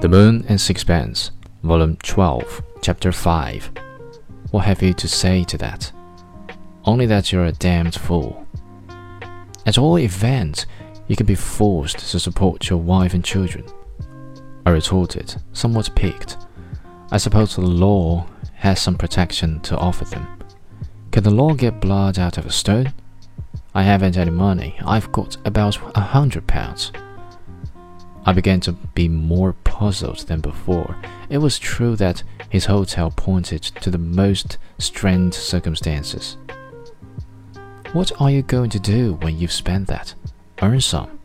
The Moon and Sixpence, Volume 12, Chapter 5. What have you to say to that? Only that you're a damned fool. At all events, you can be forced to support your wife and children. I retorted, somewhat piqued. I suppose the law has some protection to offer them. Can the law get blood out of a stone? I haven't any money. I've got about a hundred pounds. I began to be more puzzled than before. It was true that his hotel pointed to the most strained circumstances. What are you going to do when you've spent that? Earn some.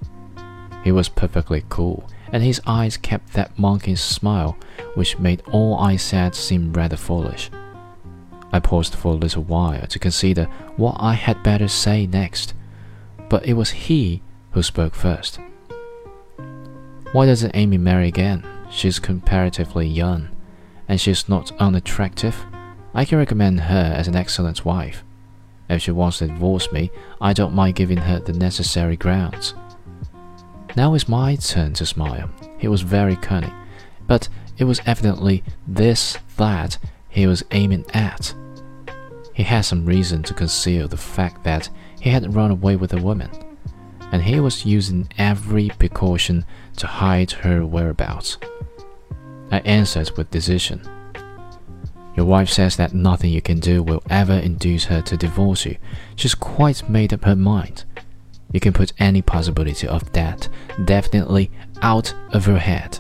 He was perfectly cool, and his eyes kept that monkey smile which made all I said seem rather foolish. I paused for a little while to consider what I had better say next, but it was he who spoke first. Why doesn't Amy marry again? She's comparatively young, and she's not unattractive. I can recommend her as an excellent wife. If she wants to divorce me, I don't mind giving her the necessary grounds. Now it's my turn to smile. He was very cunning, but it was evidently this that he was aiming at. He had some reason to conceal the fact that he had run away with a woman and he was using every precaution to hide her whereabouts. I answered with decision. Your wife says that nothing you can do will ever induce her to divorce you. She's quite made up her mind. You can put any possibility of that definitely out of her head.